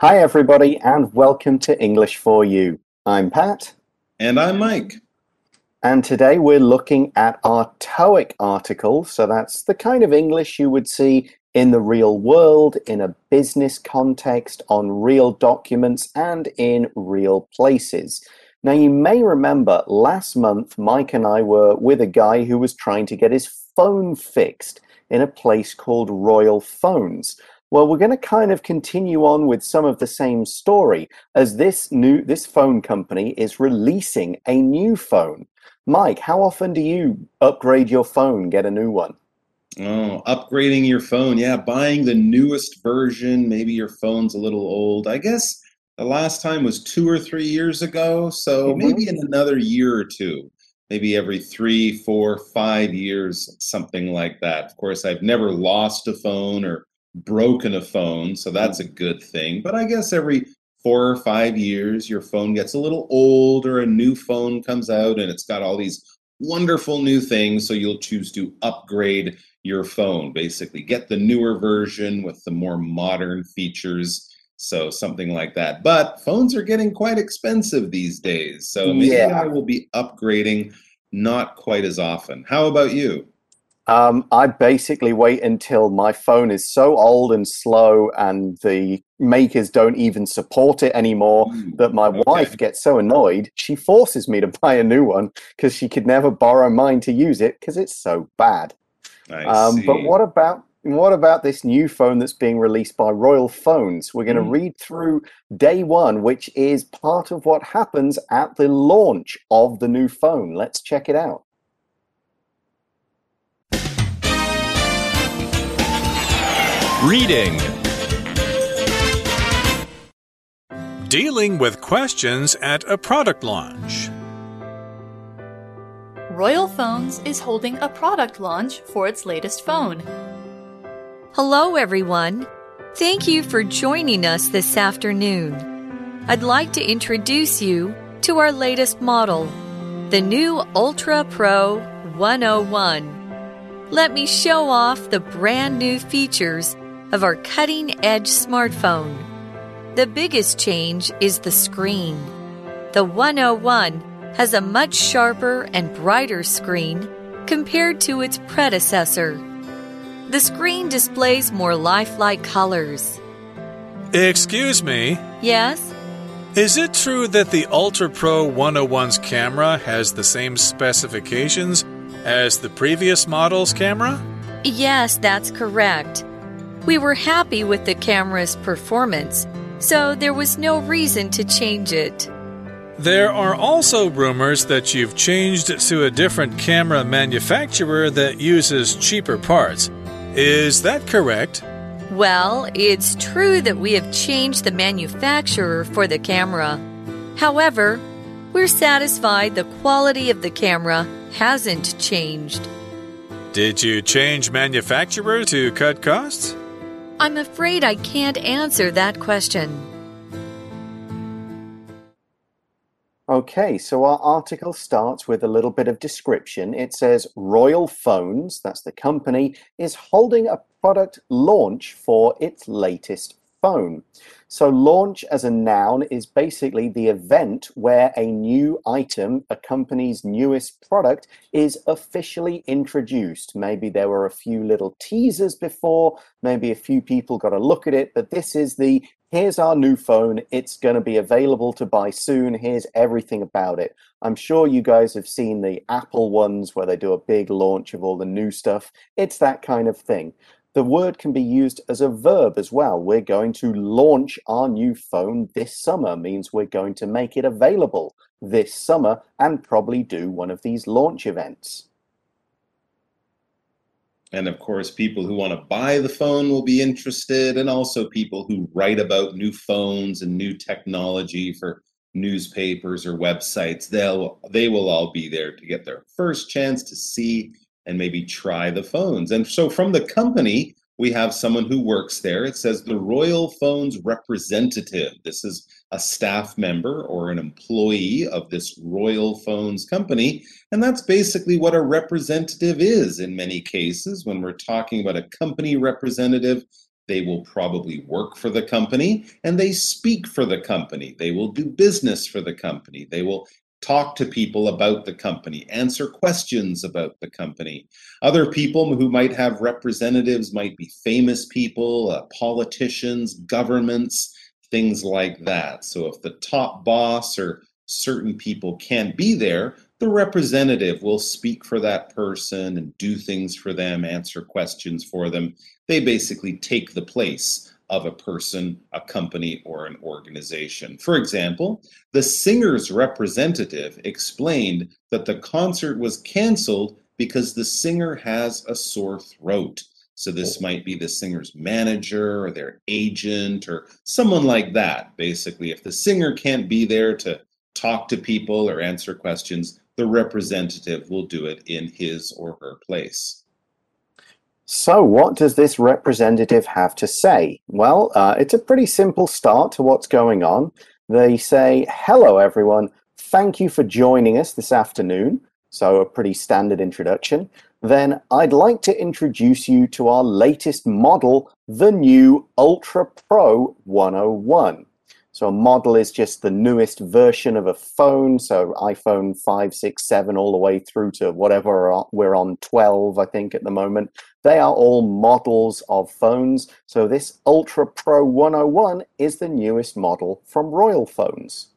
Hi, everybody, and welcome to English for You. I'm Pat. And I'm Mike. And today we're looking at our TOEIC article. So that's the kind of English you would see in the real world, in a business context, on real documents, and in real places. Now, you may remember last month, Mike and I were with a guy who was trying to get his phone fixed in a place called Royal Phones. Well, we're going to kind of continue on with some of the same story as this new this phone company is releasing a new phone. Mike, how often do you upgrade your phone, get a new one? Oh, upgrading your phone. Yeah, buying the newest version. Maybe your phone's a little old. I guess the last time was two or three years ago. So mm-hmm. maybe in another year or two, maybe every three, four, five years, something like that. Of course, I've never lost a phone or broken a phone, so that's a mm. good thing. But I guess every four or five years, your phone gets a little old or a new phone comes out and it's got all these wonderful new things. So you'll choose to upgrade your phone, basically. Get the newer version with the more modern features. So something like that. But phones are getting quite expensive these days. So maybe yeah. I will be upgrading not quite as often. How about you? Um, I basically wait until my phone is so old and slow and the makers don't even support it anymore mm, that my okay. wife gets so annoyed she forces me to buy a new one because she could never borrow mine to use it because it's so bad. Um, but what about what about this new phone that's being released by Royal Phones? We're going to mm. read through day one, which is part of what happens at the launch of the new phone. Let's check it out. Reading Dealing with questions at a product launch. Royal Phones is holding a product launch for its latest phone. Hello, everyone. Thank you for joining us this afternoon. I'd like to introduce you to our latest model, the new Ultra Pro 101. Let me show off the brand new features of our cutting edge smartphone. The biggest change is the screen. The 101 has a much sharper and brighter screen compared to its predecessor. The screen displays more lifelike colors. Excuse me? Yes? Is it true that the Ultra Pro 101's camera has the same specifications as the previous model's camera? Yes, that's correct. We were happy with the camera's performance, so there was no reason to change it. There are also rumors that you've changed to a different camera manufacturer that uses cheaper parts. Is that correct? Well, it's true that we have changed the manufacturer for the camera. However, we're satisfied the quality of the camera hasn't changed. Did you change manufacturer to cut costs? I'm afraid I can't answer that question. Okay, so our article starts with a little bit of description. It says Royal Phones, that's the company, is holding a product launch for its latest phone. So, launch as a noun is basically the event where a new item, a company's newest product, is officially introduced. Maybe there were a few little teasers before, maybe a few people got a look at it, but this is the here's our new phone. It's going to be available to buy soon. Here's everything about it. I'm sure you guys have seen the Apple ones where they do a big launch of all the new stuff. It's that kind of thing. The word can be used as a verb as well. We're going to launch our new phone this summer, means we're going to make it available this summer and probably do one of these launch events. And of course, people who want to buy the phone will be interested, and also people who write about new phones and new technology for newspapers or websites. They'll they will all be there to get their first chance to see and maybe try the phones. And so from the company, we have someone who works there. It says the Royal Phones representative. This is a staff member or an employee of this Royal Phones company. And that's basically what a representative is in many cases. When we're talking about a company representative, they will probably work for the company and they speak for the company. They will do business for the company. They will talk to people about the company, answer questions about the company. Other people who might have representatives might be famous people, uh, politicians, governments, things like that. So if the top boss or certain people can't be there, the representative will speak for that person and do things for them, answer questions for them. They basically take the place of a person, a company, or an organization. For example, the singer's representative explained that the concert was canceled because the singer has a sore throat. So this oh. might be the singer's manager or their agent or someone like that. Basically, if the singer can't be there to talk to people or answer questions, the representative will do it in his or her place. So, what does this representative have to say? Well, uh, it's a pretty simple start to what's going on. They say, Hello, everyone. Thank you for joining us this afternoon. So, a pretty standard introduction. Then, I'd like to introduce you to our latest model, the new Ultra Pro 101. So a model is just the newest version of a phone. So iPhone 5, 6, 7, all the way through to whatever we're on 12, I think, at the moment. They are all models of phones. So this Ultra Pro 101 is the newest model from Royal Phones.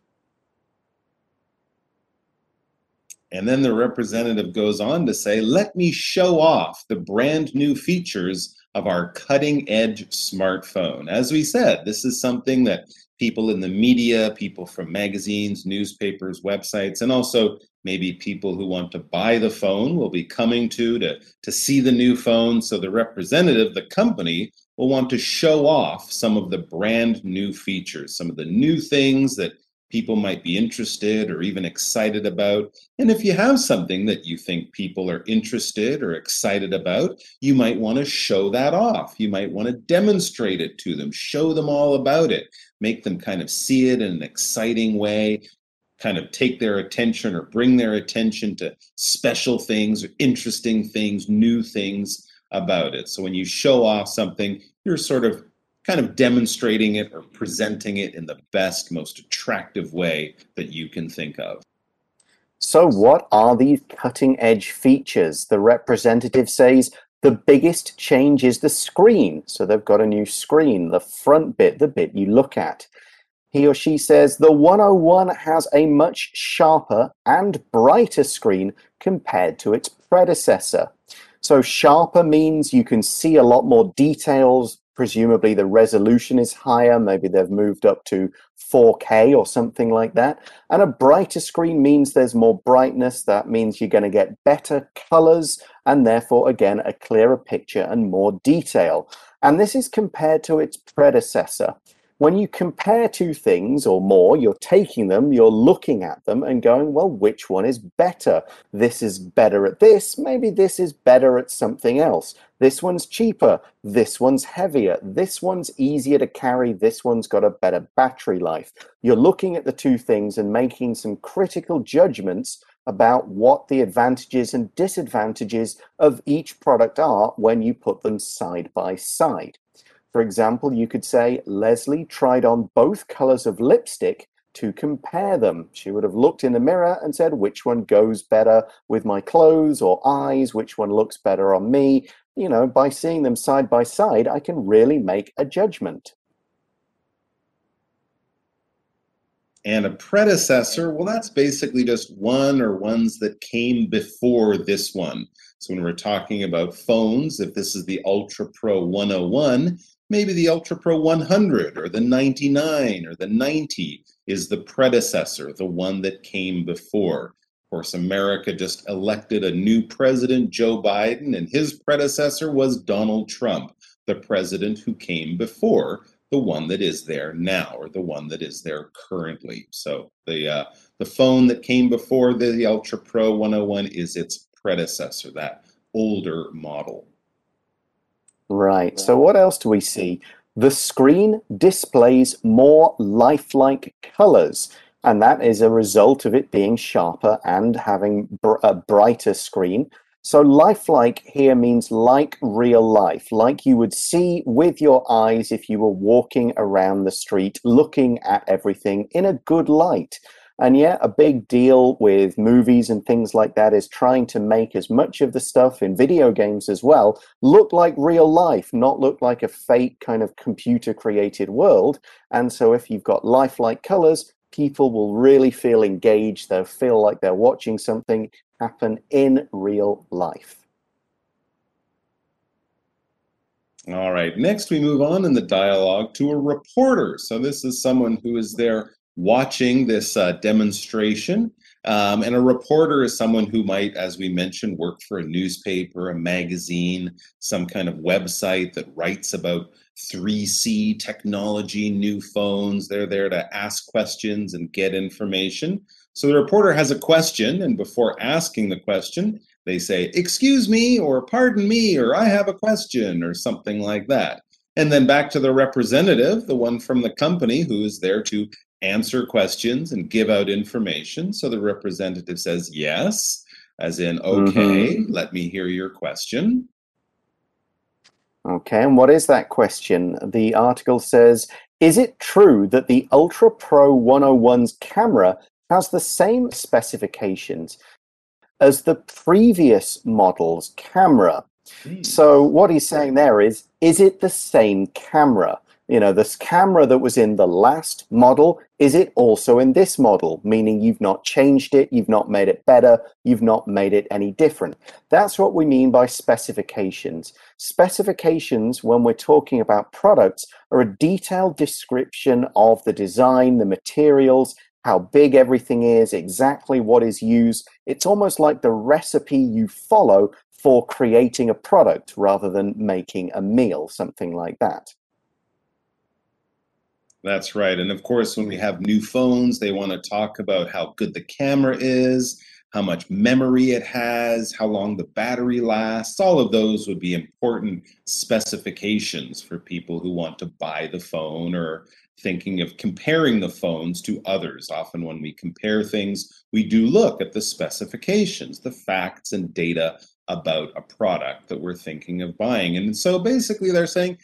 And then the representative goes on to say, let me show off the brand new features of our cutting edge smartphone. As we said, this is something that people in the media, people from magazines, newspapers, websites, and also maybe people who want to buy the phone will be coming to to, to see the new phone. So the representative, the company, will want to show off some of the brand new features, some of the new things that people might be interested or even excited about. And if you have something that you think people are interested or excited about, you might want to show that off. You might want to demonstrate it to them, show them all about it, make them kind of see it in an exciting way, kind of take their attention or bring their attention to special things, or interesting things, new things about it. So when you show off something, you're sort of kind of demonstrating it or presenting it in the best, most attractive way that you can think of. So, what are these cutting edge features? The representative says the biggest change is the screen. So, they've got a new screen, the front bit, the bit you look at. He or she says the 101 has a much sharper and brighter screen compared to its predecessor. So, sharper means you can see a lot more details, presumably the resolution is higher. Maybe they've moved up to 4K or something like that. And a brighter screen means there's more brightness. That means you're going to get better colors and therefore, again, a clearer picture and more detail. And this is compared to its predecessor when you compare two things or more, you're taking them, you're looking at them and going, well, which one is better? This is better at this. Maybe this is better at something else. This one's cheaper. This one's heavier. This one's easier to carry. This one's got a better battery life. You're looking at the two things and making some critical judgments about what the advantages and disadvantages of each product are when you put them side by side. For example, you could say, Leslie tried on both colors of lipstick to compare them. She would have looked in the mirror and said, which one goes better with my clothes or eyes? Which one looks better on me? You know, by seeing them side by side, I can really make a judgment. And a predecessor, well, that's basically just one or ones that came before this one. So when we're talking about phones, if this is the Ultra Pro 101, maybe the Ultra Pro 100 or the 99 or the 90 is the predecessor, the one that came before. Of course, America just elected a new president, Joe Biden, and his predecessor was Donald Trump, the president who came before the one that is there now or the one that is there currently. So the uh, the phone that came before the, the Ultra Pro 101 is its predecessor, that older model. Right. So what else do we see? The screen displays more lifelike colors, and that is a result of it being sharper and having br- a brighter screen. So, lifelike here means like real life, like you would see with your eyes if you were walking around the street looking at everything in a good light. And yeah, a big deal with movies and things like that is trying to make as much of the stuff in video games as well look like real life, not look like a fake kind of computer created world. And so if you've got lifelike colors, people will really feel engaged. They'll feel like they're watching something happen in real life. All right. Next, we move on in the dialogue to a reporter. So, this is someone who is there watching this uh, demonstration. Um, and a reporter is someone who might, as we mentioned, work for a newspaper, a magazine, some kind of website that writes about 3C technology, new phones. They're there to ask questions and get information. So the reporter has a question, and before asking the question, they say, Excuse me, or pardon me, or I have a question, or something like that. And then back to the representative, the one from the company who is there to answer questions and give out information. So the representative says, Yes, as in, Okay, mm-hmm. let me hear your question. Okay, and what is that question? The article says, Is it true that the Ultra Pro 101's camera has the same specifications as the previous model's camera. Mm. So what he's saying there is, is it the same camera? You know, this camera that was in the last model, is it also in this model? Meaning you've not changed it, you've not made it better, you've not made it any different. That's what we mean by specifications. Specifications, when we're talking about products, are a detailed description of the design, the materials, how big everything is, exactly what is used. It's almost like the recipe you follow for creating a product rather than making a meal, something like that. That's right. And of course, when we have new phones, they want to talk about how good the camera is, how much memory it has, how long the battery lasts. All of those would be important specifications for people who want to buy the phone or thinking of comparing the phones to others. Often, when we compare things, we do look at the specifications, the facts and data about a product that we're thinking of buying. And so basically, they're saying,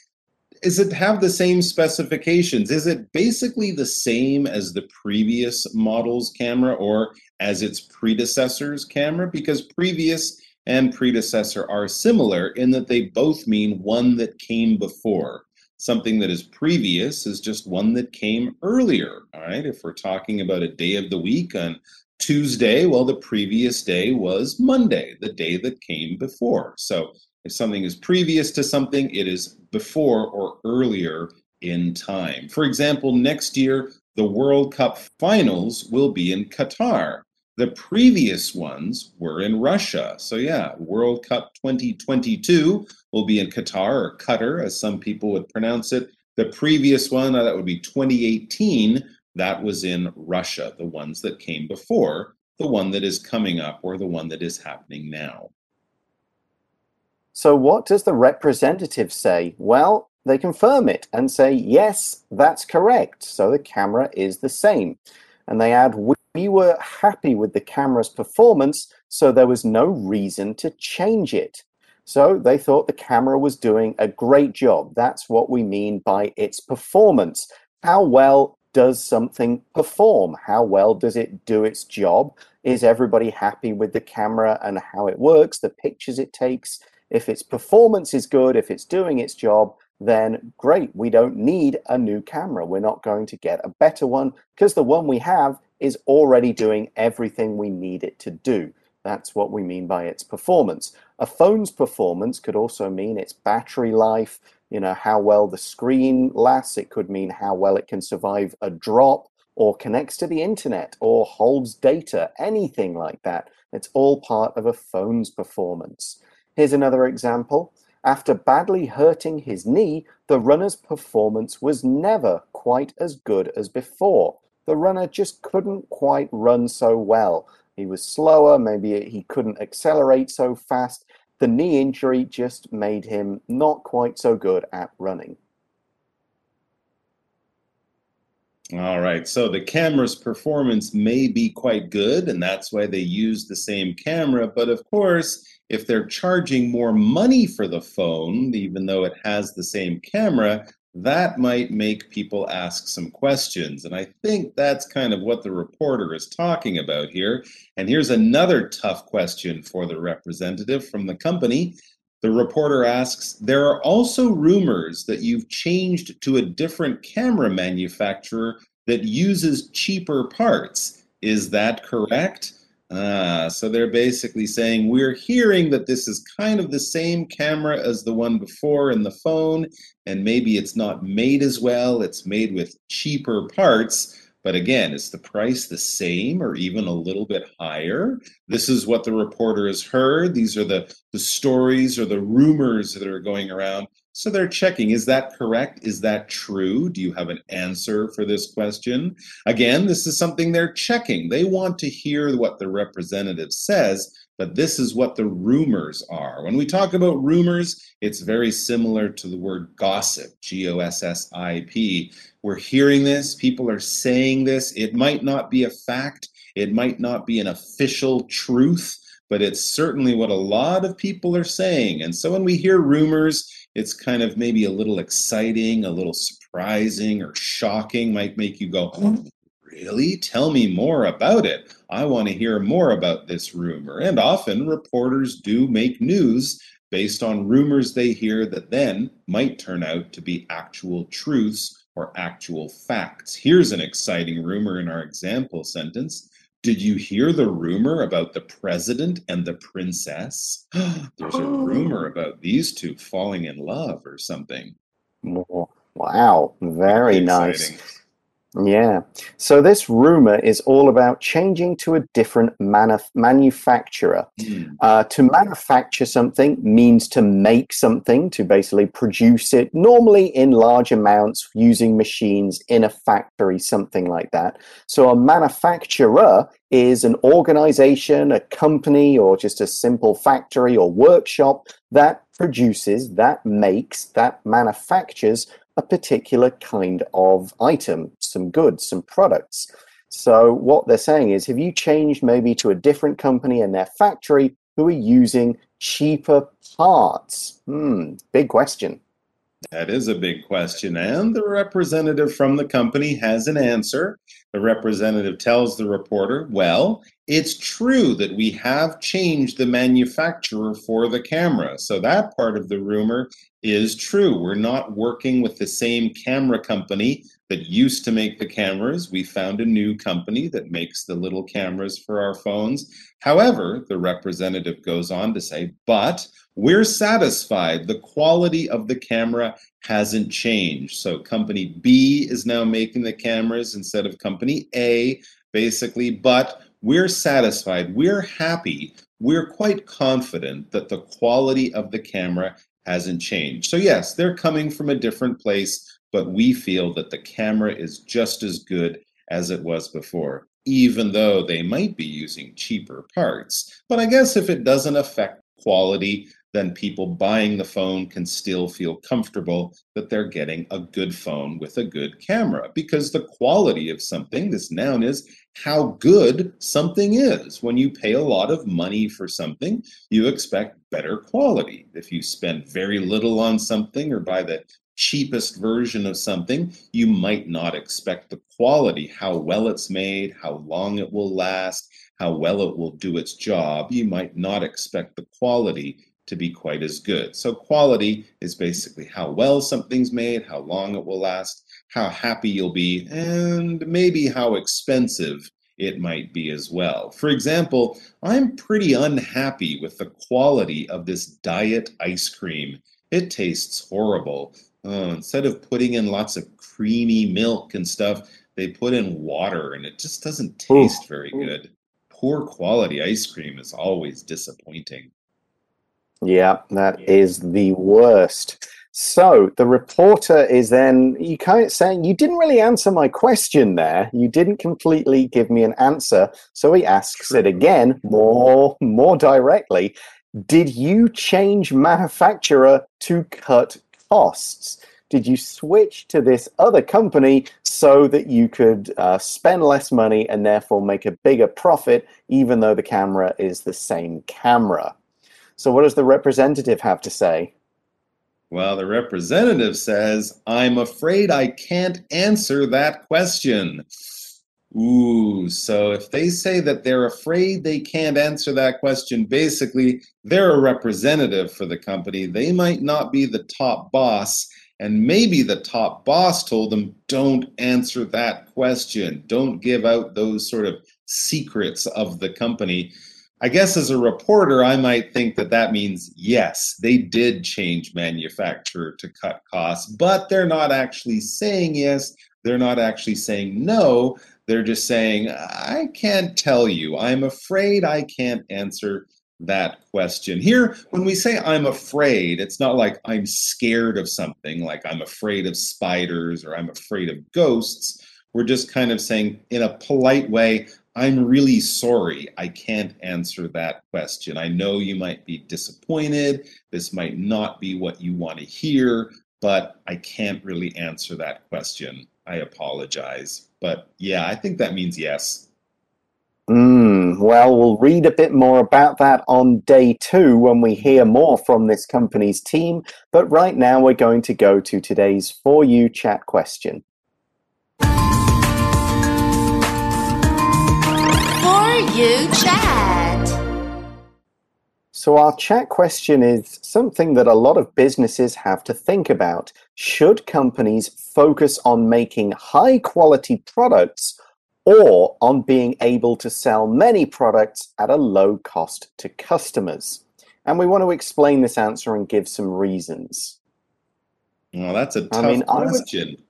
is it have the same specifications? Is it basically the same as the previous model's camera or as its predecessor's camera? Because previous and predecessor are similar in that they both mean one that came before something that is previous is just one that came earlier. All right. If we're talking about a day of the week on Tuesday, well, the previous day was Monday, the day that came before. So if something is previous to something, it is before or earlier in time. For example, next year, the World Cup finals will be in Qatar. The previous ones were in Russia. So, yeah, World Cup 2022 will be in Qatar or Qatar, as some people would pronounce it. The previous one, uh, that would be 2018, that was in Russia, the ones that came before the one that is coming up or the one that is happening now. So, what does the representative say? Well, they confirm it and say, yes, that's correct. So the camera is the same. And they add, we were happy with the camera's performance, so there was no reason to change it. So they thought the camera was doing a great job. That's what we mean by its performance. How well does something perform? How well does it do its job? Is everybody happy with the camera and how it works, the pictures it takes? If its performance is good, if it's doing its job, then great. We don't need a new camera. We're not going to get a better one because the one we have is already doing everything we need it to do. That's what we mean by its performance. A phone's performance could also mean its battery life, you know, how well the screen lasts. It could mean how well it can survive a drop or connects to the internet or holds data, anything like that. It's all part of a phone's performance. Here's another example. After badly hurting his knee, the runner's performance was never quite as good as before the runner just couldn't quite run so well. He was slower, maybe he couldn't accelerate so fast. The knee injury just made him not quite so good at running. All right, so the camera's performance may be quite good, and that's why they use the same camera. But of course, if they're charging more money for the phone, even though it has the same camera, that might make people ask some questions. And I think that's kind of what the reporter is talking about here. And here's another tough question for the representative from the company. The reporter asks There are also rumors that you've changed to a different camera manufacturer that uses cheaper parts. Is that correct? Ah, so they're basically saying we're hearing that this is kind of the same camera as the one before in the phone, and maybe it's not made as well, it's made with cheaper parts. But again, is the price the same or even a little bit higher? This is what the reporter has heard. These are the, the stories or the rumors that are going around. So they're checking is that correct? Is that true? Do you have an answer for this question? Again, this is something they're checking. They want to hear what the representative says, but this is what the rumors are. When we talk about rumors, it's very similar to the word gossip, G O S S I P. We're hearing this, people are saying this. It might not be a fact, it might not be an official truth, but it's certainly what a lot of people are saying. And so when we hear rumors, it's kind of maybe a little exciting, a little surprising or shocking, might make you go, oh, Really? Tell me more about it. I want to hear more about this rumor. And often reporters do make news based on rumors they hear that then might turn out to be actual truths or actual facts. Here's an exciting rumor in our example sentence. Did you hear the rumor about the president and the princess? There's a rumor oh. about these two falling in love or something. Wow, very nice. Yeah. So this rumor is all about changing to a different manuf- manufacturer. Mm. Uh, to manufacture something means to make something, to basically produce it, normally in large amounts using machines in a factory, something like that. So a manufacturer is an organization, a company, or just a simple factory or workshop that produces, that makes, that manufactures a particular kind of item, some goods, some products. So what they're saying is, have you changed maybe to a different company in their factory who are using cheaper parts? Hmm, big question. That is a big question. And the representative from the company has an answer. The representative tells the reporter, well, it's true that we have changed the manufacturer for the camera. So that part of the rumor is true. We're not working with the same camera company that used to make the cameras. We found a new company that makes the little cameras for our phones. However, the representative goes on to say, but we're satisfied. The quality of the camera hasn't changed. So company B is now making the cameras instead of company A, basically, but we're satisfied. We're happy. We're quite confident that the quality of the camera hasn't changed. So, yes, they're coming from a different place, but we feel that the camera is just as good as it was before, even though they might be using cheaper parts. But I guess if it doesn't affect quality, then people buying the phone can still feel comfortable that they're getting a good phone with a good camera because the quality of something, this noun is how good something is. When you pay a lot of money for something, you expect better quality. If you spend very little on something or buy the cheapest version of something, you might not expect the quality, how well it's made, how long it will last, how well it will do its job. You might not expect the quality to be quite as good. So, quality is basically how well something's made, how long it will last, how happy you'll be, and maybe how expensive it might be as well. For example, I'm pretty unhappy with the quality of this diet ice cream. It tastes horrible. Oh, instead of putting in lots of creamy milk and stuff, they put in water and it just doesn't taste Ooh. very good. Poor quality ice cream is always disappointing. Yeah, that is the worst. So the reporter is then you kind of saying you didn't really answer my question there. You didn't completely give me an answer. So he asks it again, more more directly. Did you change manufacturer to cut costs? did you switch to this other company so that you could uh, spend less money and therefore make a bigger profit, even though the camera is the same camera? So, what does the representative have to say? Well, the representative says, I'm afraid I can't answer that question. Ooh, so if they say that they're afraid they can't answer that question, basically they're a representative for the company. They might not be the top boss, and maybe the top boss told them, don't answer that question. Don't give out those sort of secrets of the company. I guess as a reporter, I might think that that means yes, they did change manufacturer to cut costs, but they're not actually saying yes. They're not actually saying no. They're just saying, I can't tell you. I'm afraid I can't answer that question. Here, when we say I'm afraid, it's not like I'm scared of something, like I'm afraid of spiders or I'm afraid of ghosts. We're just kind of saying, in a polite way, I'm really sorry. I can't answer that question. I know you might be disappointed. This might not be what you want to hear, but I can't really answer that question. I apologize. But yeah, I think that means yes. Mm, well, we'll read a bit more about that on day two when we hear more from this company's team. But right now, we're going to go to today's For You chat question. For You chat. So, our chat question is something that a lot of businesses have to think about. Should companies focus on making high quality products or on being able to sell many products at a low cost to customers? And we want to explain this answer and give some reasons. Well, that's a tough I mean, question. I would,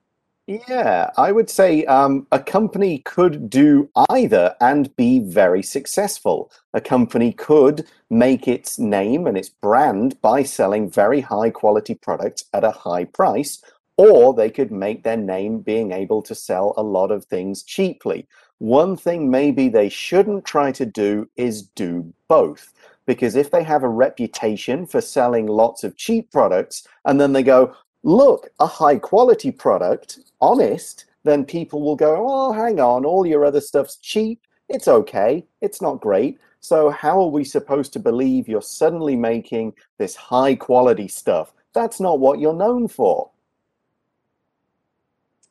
yeah, I would say um, a company could do either and be very successful. A company could make its name and its brand by selling very high quality products at a high price, or they could make their name being able to sell a lot of things cheaply. One thing maybe they shouldn't try to do is do both. Because if they have a reputation for selling lots of cheap products and then they go, look, a high quality product, honest, then people will go, oh, hang on, all your other stuff's cheap. It's okay. It's not great. So, how are we supposed to believe you're suddenly making this high quality stuff? That's not what you're known for.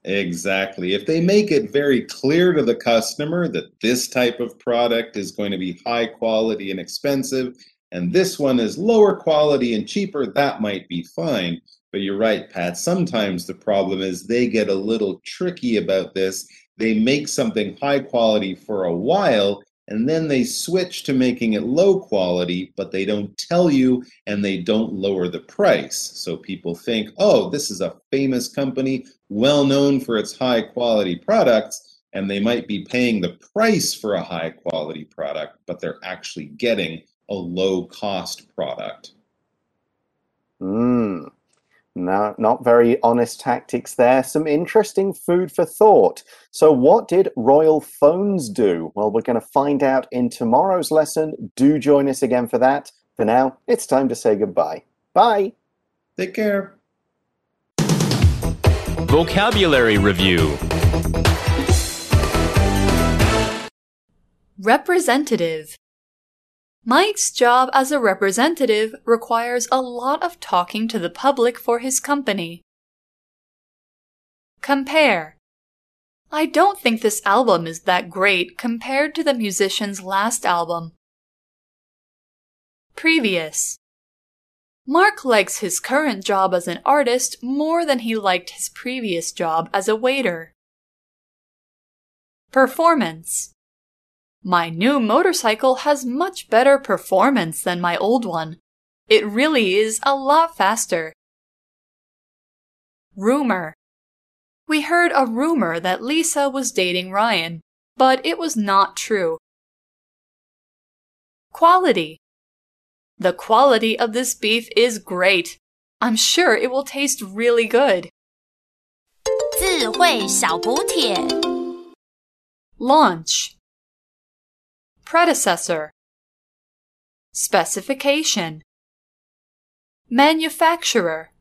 Exactly. If they make it very clear to the customer that this type of product is going to be high quality and expensive, and this one is lower quality and cheaper, that might be fine. But you're right, Pat. Sometimes the problem is they get a little tricky about this. They make something high quality for a while and then they switch to making it low quality, but they don't tell you and they don't lower the price. So people think, oh, this is a famous company, well known for its high quality products, and they might be paying the price for a high quality product, but they're actually getting a low cost product. Hmm. No, not very honest tactics there. Some interesting food for thought. So, what did Royal Phones do? Well, we're going to find out in tomorrow's lesson. Do join us again for that. For now, it's time to say goodbye. Bye. Take care. Vocabulary Review Representative Mike's job as a representative requires a lot of talking to the public for his company. Compare. I don't think this album is that great compared to the musician's last album. Previous. Mark likes his current job as an artist more than he liked his previous job as a waiter. Performance. My new motorcycle has much better performance than my old one. It really is a lot faster. Rumor. We heard a rumor that Lisa was dating Ryan, but it was not true. Quality. The quality of this beef is great. I'm sure it will taste really good. 智慧小补帖 Launch predecessor, specification, manufacturer,